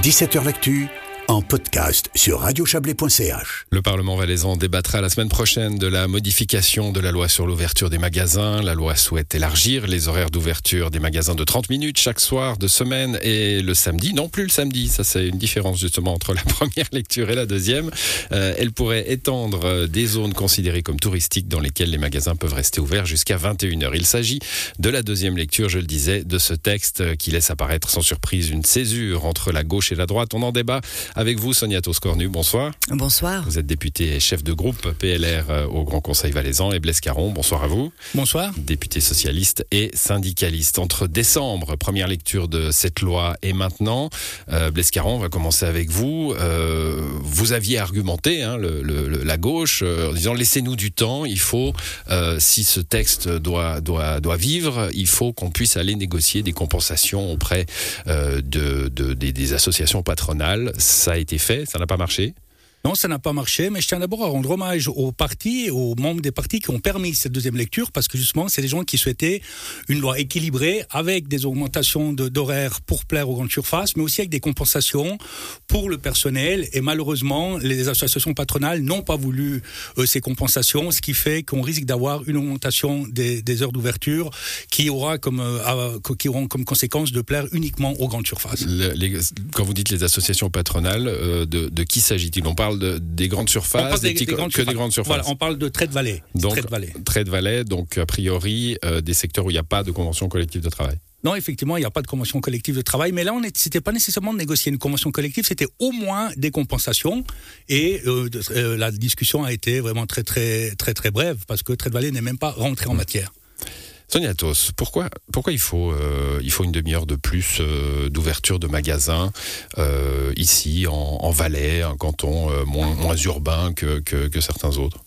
17h L'actu en podcast sur radiochablais.ch. Le Parlement valaisan débattra la semaine prochaine de la modification de la loi sur l'ouverture des magasins. La loi souhaite élargir les horaires d'ouverture des magasins de 30 minutes chaque soir de semaine et le samedi. Non plus le samedi, ça c'est une différence justement entre la première lecture et la deuxième. Euh, elle pourrait étendre euh, des zones considérées comme touristiques dans lesquelles les magasins peuvent rester ouverts jusqu'à 21h. Il s'agit de la deuxième lecture, je le disais, de ce texte qui laisse apparaître sans surprise une césure entre la gauche et la droite. On en débat avec vous, Sonia Toscornu. Bonsoir. Bonsoir. Vous êtes député et chef de groupe PLR euh, au Grand Conseil valaisan. Et Blaise Caron, bonsoir à vous. Bonsoir. Député socialiste et syndicaliste. Entre décembre, première lecture de cette loi, et maintenant, euh, Blaise Caron, on va commencer avec vous. Euh, vous aviez argumenté hein, le, le, la gauche euh, en disant laissez-nous du temps. Il faut, euh, si ce texte doit, doit, doit vivre, il faut qu'on puisse aller négocier des compensations auprès euh, de, de, des, des associations patronales. Ça a été fait, ça n'a pas marché non, ça n'a pas marché, mais je tiens d'abord à rendre hommage aux partis, aux membres des partis qui ont permis cette deuxième lecture, parce que justement, c'est des gens qui souhaitaient une loi équilibrée, avec des augmentations d'horaires pour plaire aux grandes surfaces, mais aussi avec des compensations pour le personnel. Et malheureusement, les associations patronales n'ont pas voulu euh, ces compensations, ce qui fait qu'on risque d'avoir une augmentation des, heures d'ouverture qui aura comme euh, qui auront comme conséquence de plaire uniquement aux grandes surfaces. Quand vous dites les associations patronales, euh, de, de qui s'agit-il? De, des grandes surfaces, des, des, des grandes que des grandes surfaces. Voilà, on parle de vallée. Donc, trade vallée. trade vallée, donc a priori euh, des secteurs où il n'y a pas de convention collective de travail. Non, effectivement, il n'y a pas de convention collective de travail, mais là, on c'était pas nécessairement de négocier une convention collective, c'était au moins des compensations. Et euh, euh, la discussion a été vraiment très, très, très, très brève parce que Trade Valley n'est même pas rentré en matière. Sonia Tos, pourquoi, pourquoi il, faut, euh, il faut une demi-heure de plus euh, d'ouverture de magasins euh, ici, en, en, Valais, un canton euh, moins, moins urbain que, que, que certains autres?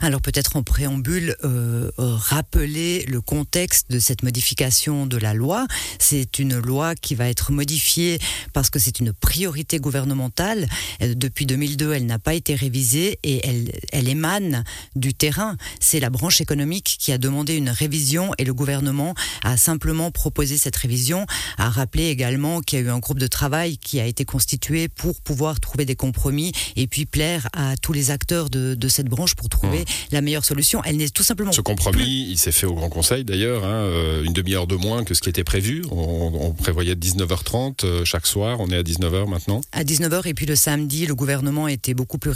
Alors peut-être en préambule, euh, rappeler le contexte de cette modification de la loi. C'est une loi qui va être modifiée parce que c'est une priorité gouvernementale. Depuis 2002, elle n'a pas été révisée et elle, émane du terrain. C'est la branche économique qui a demandé une révision et le gouvernement a simplement proposé cette révision. A rappelé également qu'il y a eu un groupe de travail qui a été constitué pour pouvoir trouver des compromis et puis plaire à tous les acteurs de, de cette branche pour trouver mmh. la meilleure solution. Elle n'est tout simplement. Ce compromis, plus... il s'est fait au Grand Conseil d'ailleurs, hein, euh, une demi-heure de moins que ce qui était prévu. On, on prévoyait 19h30 euh, chaque soir, on est à 19h maintenant. À 19h et puis le samedi, le gouvernement était beaucoup plus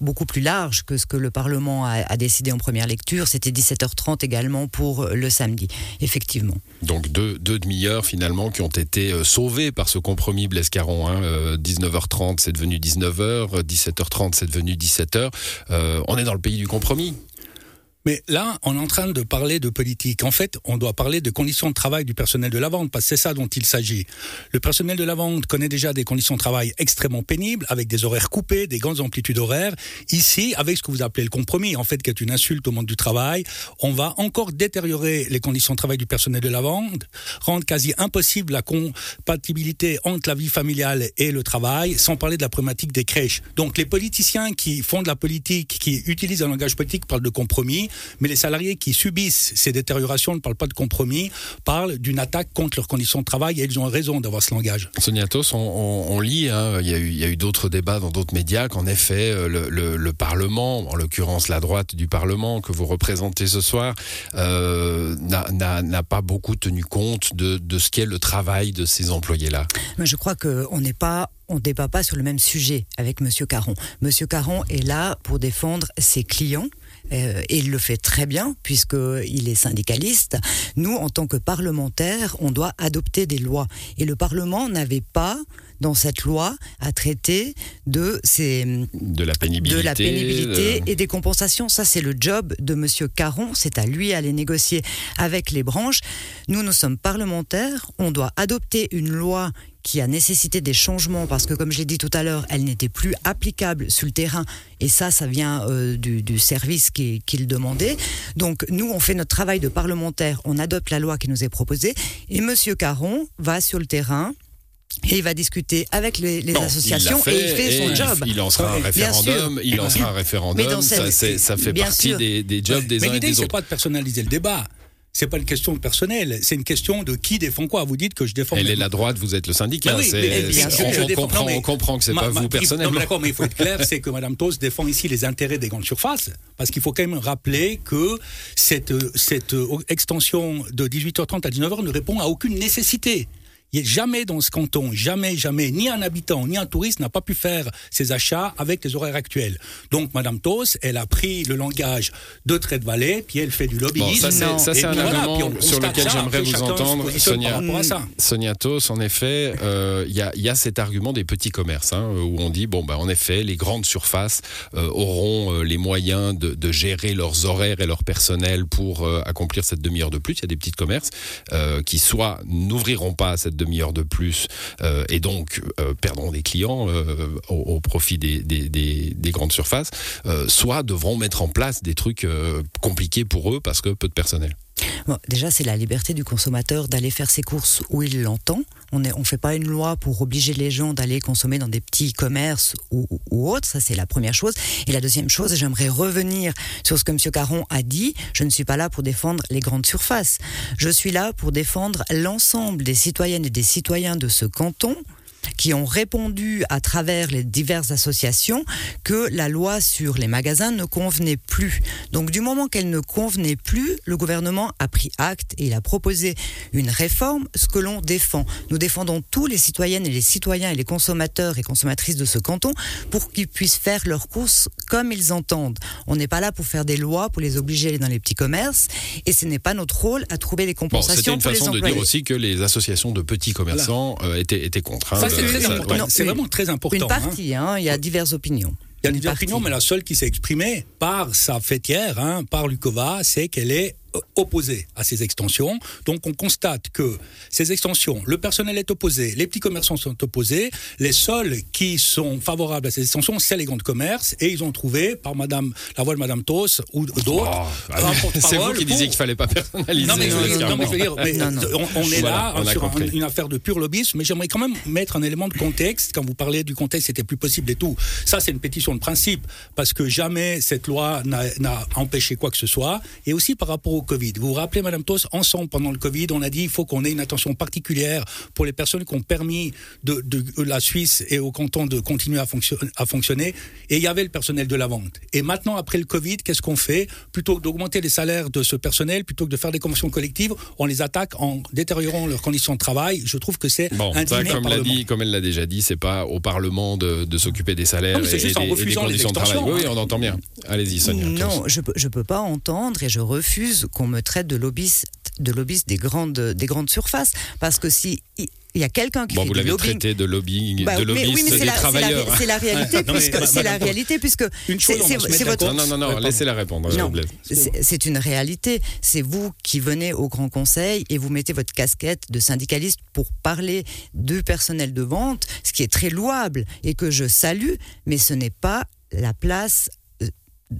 beaucoup plus large que ce que le Parlement a, a décidé en première lecture. C'était 17h30 également pour le samedi, effectivement. Donc deux, deux demi-heures finalement qui ont été euh, sauvées par ce compromis Blaise Caron. Hein. Euh, 19h30 c'est devenu 19h, 17h30 c'est devenu 17h. Euh, on est dans le pays du compromis. Mais là, on est en train de parler de politique. En fait, on doit parler de conditions de travail du personnel de la vente, parce que c'est ça dont il s'agit. Le personnel de la vente connaît déjà des conditions de travail extrêmement pénibles, avec des horaires coupés, des grandes amplitudes horaires. Ici, avec ce que vous appelez le compromis, en fait, qui est une insulte au monde du travail, on va encore détériorer les conditions de travail du personnel de la vente, rendre quasi impossible la compatibilité entre la vie familiale et le travail, sans parler de la problématique des crèches. Donc, les politiciens qui font de la politique, qui utilisent un langage politique, parlent de compromis mais les salariés qui subissent ces détériorations ne parlent pas de compromis, parlent d'une attaque contre leurs conditions de travail et ils ont raison d'avoir ce langage. Sonia Tos, on, on, on lit, hein, il y a eu, eu d'autres débats dans d'autres médias qu'en effet le, le, le, Parlement, en l'occurrence la droite du Parlement que vous représentez ce soir, euh, n'a pas beaucoup tenu compte de, de ce qu'est le travail de ces employés-là. Je crois qu'on n'est pas on ne débat pas sur le même sujet avec Monsieur Caron. Monsieur Caron est là pour défendre ses clients. Euh, et il le fait très bien puisqu'il est syndicaliste. Nous, en tant que parlementaires, on doit adopter des lois. Et le Parlement n'avait pas dans cette loi à traiter de ces de la pénibilité, de la pénibilité de... et des compensations. Ça, c'est le job de Monsieur Caron. C'est à lui à les négocier avec les branches. Nous, nous sommes parlementaires. On doit adopter une loi qui a nécessité des changements parce que, comme je l'ai dit tout à l'heure, elle n'était plus applicable sur le terrain. Et ça, ça vient euh, du, du, service qu'il qui le demandait. Donc, nous, on fait notre travail de parlementaire, on adopte la loi qui nous est proposée. Et Monsieur Caron va sur le terrain. Et il va discuter avec les, les non, associations il et il fait son il, job. Il lancera un référendum. Il lancera un référendum. Ça, ça, fait partie des, des, jobs des mais uns et des autres. Mais l'idée, c'est pas de personnaliser le débat c'est pas une question de personnel, c'est une question de qui défend quoi. Vous dites que je défends. Elle est la droite, vous êtes le syndicat. Oui, bien sûr, on, comprend, non, mais- on comprend que c'est pas vous personnellement. mais D'accord, mais il faut être clair, c'est que Mme Tos défend ici les intérêts des grandes surfaces, parce qu'il faut quand même rappeler que cette, cette euh, extension de 18h30 à 19h ne répond à aucune nécessité. Jamais dans ce canton, jamais, jamais, ni un habitant, ni un touriste n'a pas pu faire ses achats avec les horaires actuels. Donc, Madame Tos, elle a pris le langage de Trade Valley, puis elle fait du Bon, lobbyisme. ça ça, c'est un voilà, argument sur lequel j'aimerais vous entendre, Sonia. Sonia Tos, en effet, euh, il y, a, il y a cet argument des petits commerces, hein, où on dit, bon, bah, en effet, les grandes surfaces euh, auront euh, les moyens de, de gérer leurs horaires et leur personnel pour accomplir cette demi-heure de plus. Il y a des petits commerces qui soit n'ouvriront pas cette demi-heure de plus euh, et donc euh, perdront des clients euh, au, profit des, des, des- des grandes surfaces, soit devront mettre en place des trucs compliqués pour eux parce que peu de personnel. Bon, déjà, c'est la liberté du consommateur d'aller faire ses courses où il l'entend. On ne fait pas une loi pour obliger les gens d'aller consommer dans des petits commerces ou, ou autres. Ça, c'est la première chose. Et la deuxième chose, j'aimerais revenir sur ce que M. Caron a dit. Je ne suis pas là pour défendre les grandes surfaces. Je suis là pour défendre l'ensemble des citoyennes et des citoyens de ce canton qui ont répondu à travers les diverses associations que la loi sur les magasins ne convenait plus. Donc du moment qu'elle ne convenait plus, le gouvernement a pris acte et il a proposé une réforme, ce que l'on défend. Nous défendons tous les citoyennes et les citoyens et les consommateurs et consommatrices de ce canton pour qu'ils puissent faire leurs courses comme ils entendent. On n'est pas là pour faire des lois, pour les obliger à aller dans les petits commerces et ce n'est pas notre rôle à trouver des Bon, compensations c'était une pour les façon de dire aussi que les associations de petits commerçants euh, étaient, étaient contre. hein. Ça, c'est une- vraiment très important. Une hein. partie, hein, il y a diverses opinions. Il y a Une opinions, partie. mais la seule qui s'est exprimée par sa fêtière, hein, par Lucova, c'est qu'elle est euh, opposée à ces extensions. Donc on constate que ces extensions, le personnel est opposé, les petits commerçants sont opposés, les seuls qui sont favorables à ces extensions, c'est les grands commerces, et ils ont trouvé, par Madame, la voix de Madame Tos ou d'autres, Oh, un c'est vous qui disiez pour- qu'il fallait pas personnaliser. non mais, je veux dire, Oscar non, mais je veux dire, mais, Non, non. on, on est Voilà, là on sur un- une affaire de pur lobbyisme, mais j'aimerais quand même mettre un élément de contexte. Quand vous parlez du contexte, c'était plus possible et tout. Ça, c'est une pétition de principe, parce que jamais cette loi n'a n'a empêché quoi que ce soit. Et aussi par rapport au Covid. Vous vous rappelez, Madame Tos, ensemble pendant le Covid, on a dit il faut qu'on ait une attention particulière pour les personnes qui ont permis de, de la Suisse et au canton de continuer à, fonction- à fonctionner. Et il y avait le personnel de la vente. Et maintenant, après le Covid, qu'est-ce qu'on fait? Plutôt que d'augmenter les salaires de ce personnel, plutôt que de faire des conventions collectives, on les attaque en détériorant leurs conditions de travail. Je trouve que c'est Bon, ça, comme l'a dit, comme elle l'a déjà dit, c'est pas au Parlement de, de s'occuper des salaires Non, c'est et, juste en des, et des refusant les conditions de travail. Oui, oui, on entend bien. Allez-y, Sonia. Non, je je peux pas entendre et je refuse qu'on me traite de lobbyiste, de lobbyiste des grandes, des grandes surfaces. Parce que si il y a quelqu'un qui Bon, fait vous l'avez traité de lobbying, Bah, de mais lobbyiste oui, mais c'est des la, c'est la- travailleurs. c'est la réalité, Non, mais, puisque c'est la réalité, puisque une chose, c'est- votre. Non, non, non, laissez-la répondre, Non. Blaise. C'est c'est une réalité. C'est vous qui venez au Grand Conseil et vous mettez votre casquette de syndicaliste pour parler du personnel de vente, ce qui est très louable et que je salue, mais ce n'est pas la place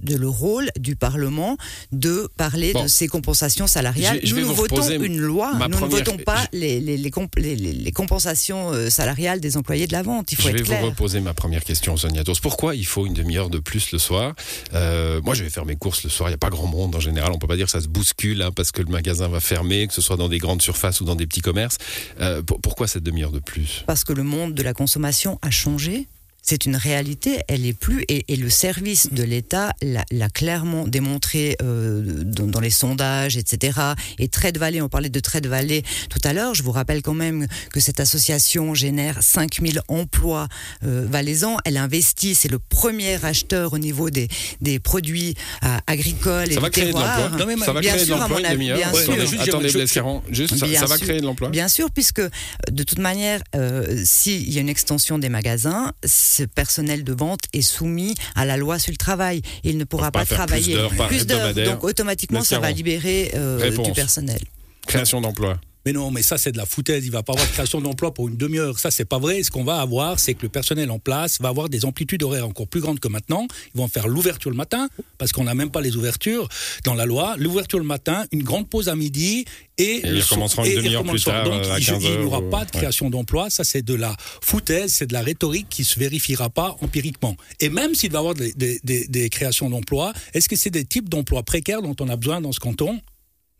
de le rôle du Parlement de parler Bon. de ces compensations salariales. Je- je nous, votons une loi, nous ne votons pas les, les, les, comp- les- compensations euh, salariales des employés de la vente. Il faut Je être vais clair. vous reposer ma première question, Sonia Tos. Pourquoi il faut une demi-heure de plus le soir? Euh, Moi, je vais faire mes courses le soir. Il n'y a pas grand monde en général. On peut pas dire que ça se bouscule hein, parce que le magasin va fermer, que ce soit dans des grandes surfaces ou dans des petits commerces. Euh, pour- pourquoi cette demi-heure de plus? Parce que le monde de la consommation a changé. C'est une réalité, elle est plus et, et le service de l'État l'a l'a clairement démontré euh, dans, dans les sondages, etc. Et Trade Valley, on parlait de Trade Valley tout à l'heure. Je vous rappelle quand même que cette association génère 5000 emplois euh, valaisans. Elle investit, c'est le premier acheteur au niveau des, des produits euh, agricoles et Ça va créer de terroir. l'emploi. Non, mais Ça va bien créer de sûr, à l'emploi une demi-heure. bien Ouais, sûr. mais Juste, Attendez, je- juste, ça, Bien ça va sûr. créer de l'emploi Bien sûr, puisque de toute manière, euh, s'il y a une extension des magasins, ce personnel de vente est soumis à la loi sur le travail. Il ne pourra pas pas, faire plus travailler d'heures. Donc automatiquement, ça va libérer euh, du personnel. Création d'emploi. Mais non, mais ça c'est de la foutaise. Il va pas avoir de création d'emploi pour une demi-heure. Ça c'est pas vrai. Ce qu'on va avoir, c'est que le personnel en place va avoir des amplitudes horaires encore plus grandes que maintenant. Ils vont faire l'ouverture le matin parce qu'on n'a même pas les ouvertures dans la loi. L'ouverture le matin, une grande pause à midi et, Et le ils recommenceront une demi-heure plus tard, Donc à il- 15 il n'y aura pas de ouais. création d'emploi. Ça c'est de la foutaise, c'est de la rhétorique qui se vérifiera pas empiriquement. Et même s'il va y avoir des, des- des- des créations d'emplois, est-ce que c'est des types d'emplois précaires dont on a besoin dans ce canton?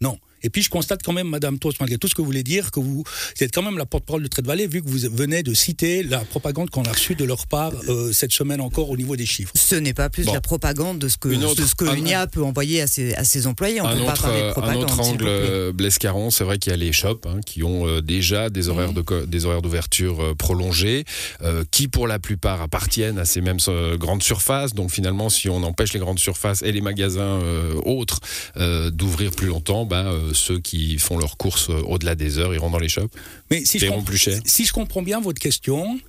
Non. Et puis je constate quand même, Madame Toast, malgré tout ce que vous voulez dire, que vous êtes quand même la porte-parole de Trade Valley, vu que vous venez de citer la propagande qu'on a reçue de leur part euh, cette semaine encore au niveau des chiffres. Ce n'est pas plus la propagande de ce que, de ce que l'UNIA peut envoyer à ses, à ses employés. On un, peut autre, pas parler de propagande, un autre angle, euh, Blaise Caron, c'est vrai qu'il y a les shops hein, qui ont euh, déjà des horaires de des horaires d'ouverture euh, prolongés, euh, qui pour la plupart appartiennent à ces mêmes euh, grandes surfaces. Donc finalement, si on empêche les grandes surfaces et les magasins euh, autres euh, d'ouvrir plus longtemps, bah, euh, ceux qui font leurs courses euh, au-delà des heures iront dans les shops. Mais si je, plus cher. si je comprends bien votre question,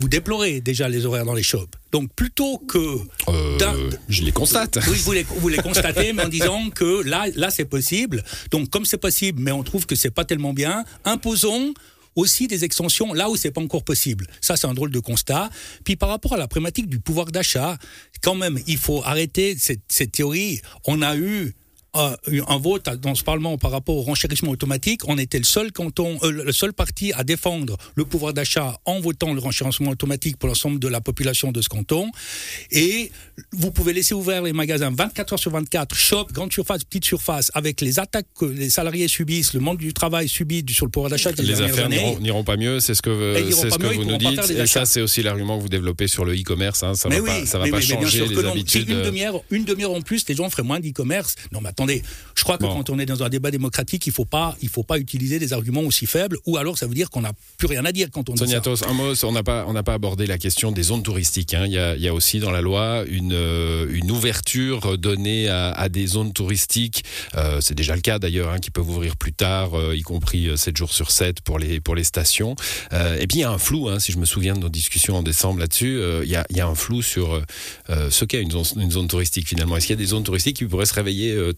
vous déplorez déjà les horaires dans les shops. Donc plutôt que Euh, je les constate. Oui, vous les, vous les constatez, mais en disant que là, là c'est possible. Donc, comme c'est possible, mais on trouve que c'est pas tellement bien, imposons aussi des extensions là où c'est pas encore possible. Ça, c'est un drôle de constat. Puis par rapport à la problématique du pouvoir d'achat, quand même, il faut arrêter cette, cette théorie. On a eu euh, un vote dans ce Parlement par rapport au renchérissement automatique. On était le seul canton, euh, le seul parti à défendre le pouvoir d'achat en votant le renchérissement automatique pour l'ensemble de la population de ce canton. Et vous pouvez laisser ouvert les magasins 24 heures sur 24, shop, grande surface, petite surface, avec les attaques que les salariés subissent, le monde du travail subit sur le pouvoir d'achat Les affaires n'iront- pas mieux, c'est ce que, c'est ce que mieux, vous nous dites. Et ça, c'est aussi l'argument que vous développez sur le e-commerce. Hein. Ça mais va oui, pas, ça va mais pas mais changer les habitudes. Si une demi-heure, une demi-heure en plus, les gens feraient moins d'e-commerce. Non, mais attendez, je crois que Bon. quand on est dans un débat démocratique, il faut pas, il faut pas utiliser des arguments aussi faibles, ou alors ça veut dire qu'on n'a plus rien à dire quand on dit Sonia ça. Tos, un mot, on n'a pas, on n'a pas abordé la question des zones touristiques. hein. Il, y a, il y a aussi dans la loi une, euh, une ouverture donnée à, à des zones touristiques. Euh, c'est déjà le cas d'ailleurs, hein, qui peuvent ouvrir plus tard, euh, y compris euh, 7 jours sur 7 pour les, pour les stations. Euh, et puis il y a un flou, hein, si je me souviens de nos discussions en décembre là-dessus, euh, il, y a, il y a un flou sur euh, euh, ce qu'est une zone, une zone touristique finalement. Est-ce qu'il y a des zones touristiques qui pourraient se réveiller euh,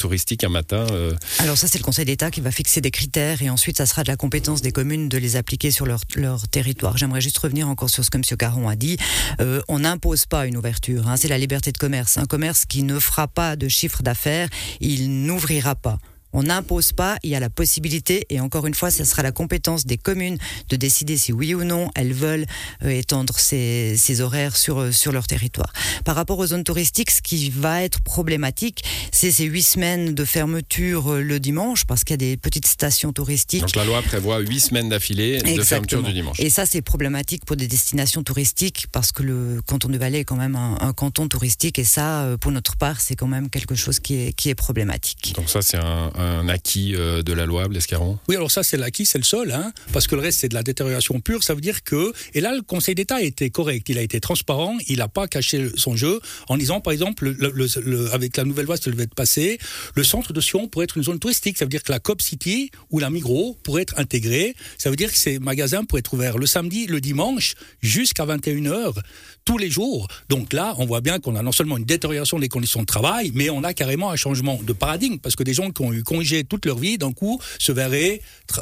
euh, Alors ça, c'est le Conseil d'État qui va fixer des critères et ensuite, ça sera de la compétence des communes de les appliquer sur leur, leur territoire. J'aimerais juste revenir encore sur ce que M. Caron a dit. Euh, on n'impose pas une ouverture. hein. c'est la liberté de commerce. Un commerce qui ne fera pas de chiffre d'affaires, il n'ouvrira pas. On n'impose pas, il y a la possibilité, et encore une fois, ce sera la compétence des communes de décider si oui ou non elles veulent euh, étendre ces, ces horaires sur, euh, sur leur territoire. Par rapport aux zones touristiques, ce qui va être problématique, c'est ces huit semaines de fermeture euh, le dimanche, parce qu'il y a des petites stations touristiques. Donc la loi prévoit 8 semaines d'affilée de fermeture du dimanche. Et ça, c'est problématique pour des destinations touristiques parce que le canton de Valais est quand même un, un canton touristique et ça, pour notre part, c'est quand même quelque chose qui est, qui est problématique. Donc ça, c'est un, un acquis euh, de la loi, Blaise Caron Oui, alors ça, c'est l'acquis, c'est le seul, hein, parce que le reste, c'est de la détérioration pure. Ça veut dire que. Et là, le Conseil d'État a été correct. Il a été transparent. Il n'a pas caché son jeu en disant, par exemple, le- le- le- avec la nouvelle loi, ça devait être passé, le centre de Sion pourrait être une zone touristique. Ça veut dire que la COP City ou la Migros pourrait être intégrée. Ça veut dire que ces magasins pourraient être ouverts le samedi, le dimanche, jusqu'à 21h, tous les jours. Donc là, on voit bien qu'on a non seulement une détérioration des conditions de travail, mais on a carrément un changement de paradigme, parce que des gens qui ont eu congé toute leur vie, d'un coup, se verraient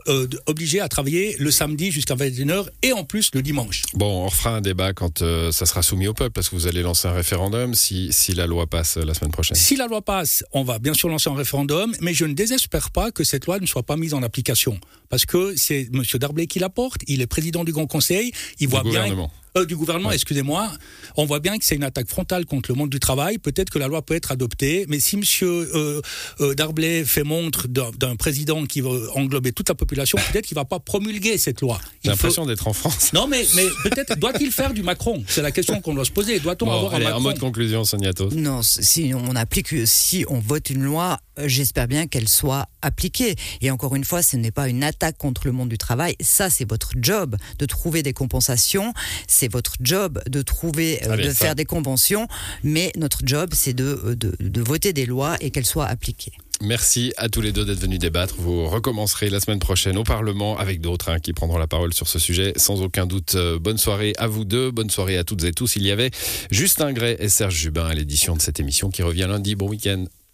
euh, obligés à travailler le samedi jusqu'à 21h et en plus le dimanche. Bon, on refera un débat quand euh, ça sera soumis au peuple, parce que vous allez lancer un référendum si, si la loi passe euh, la semaine prochaine. Si la loi passe, on va bien sûr lancer un référendum, mais je ne désespère pas que cette loi ne soit pas mise en application. Parce que c'est M. Darblay qui la porte, il est président du Grand Conseil, il voit bien... Euh, du gouvernement, Ouais. excusez-moi. On voit bien que c'est une attaque frontale contre le monde du travail. Peut-être que la loi peut être adoptée, mais si Monsieur euh, euh, Darblay fait montre d'un président qui veut englober toute la population, peut-être qu'il va pas promulguer cette loi. J'ai faut- l'impression d'être en France. Non, mais, mais peut-être doit-il faire du Macron? C'est la question qu'on doit se poser. Doit-on Bon, avoir allez, un Macron? mot de conclusion, Sonia Tos. Non, si on applique, si on vote une loi, euh, j'espère bien qu'elle soit appliquée. Et encore une fois, ce n'est pas une attaque contre le monde du travail. Ça, c'est votre job de trouver des compensations. C'est votre job de trouver, euh, Allez, de ça- faire des conventions. Mais notre job, c'est de, euh, de, de voter des lois et qu'elles soient appliquées. Merci à tous les deux d'être venus débattre. Vous recommencerez la semaine prochaine au Parlement avec d'autres hein, qui prendront la parole sur ce sujet. Sans aucun doute, euh, bonne soirée à vous deux, bonne soirée à toutes et tous. Il y avait Justin Gray et Serge Jubin à l'édition de cette émission qui revient lundi. Bon week-end.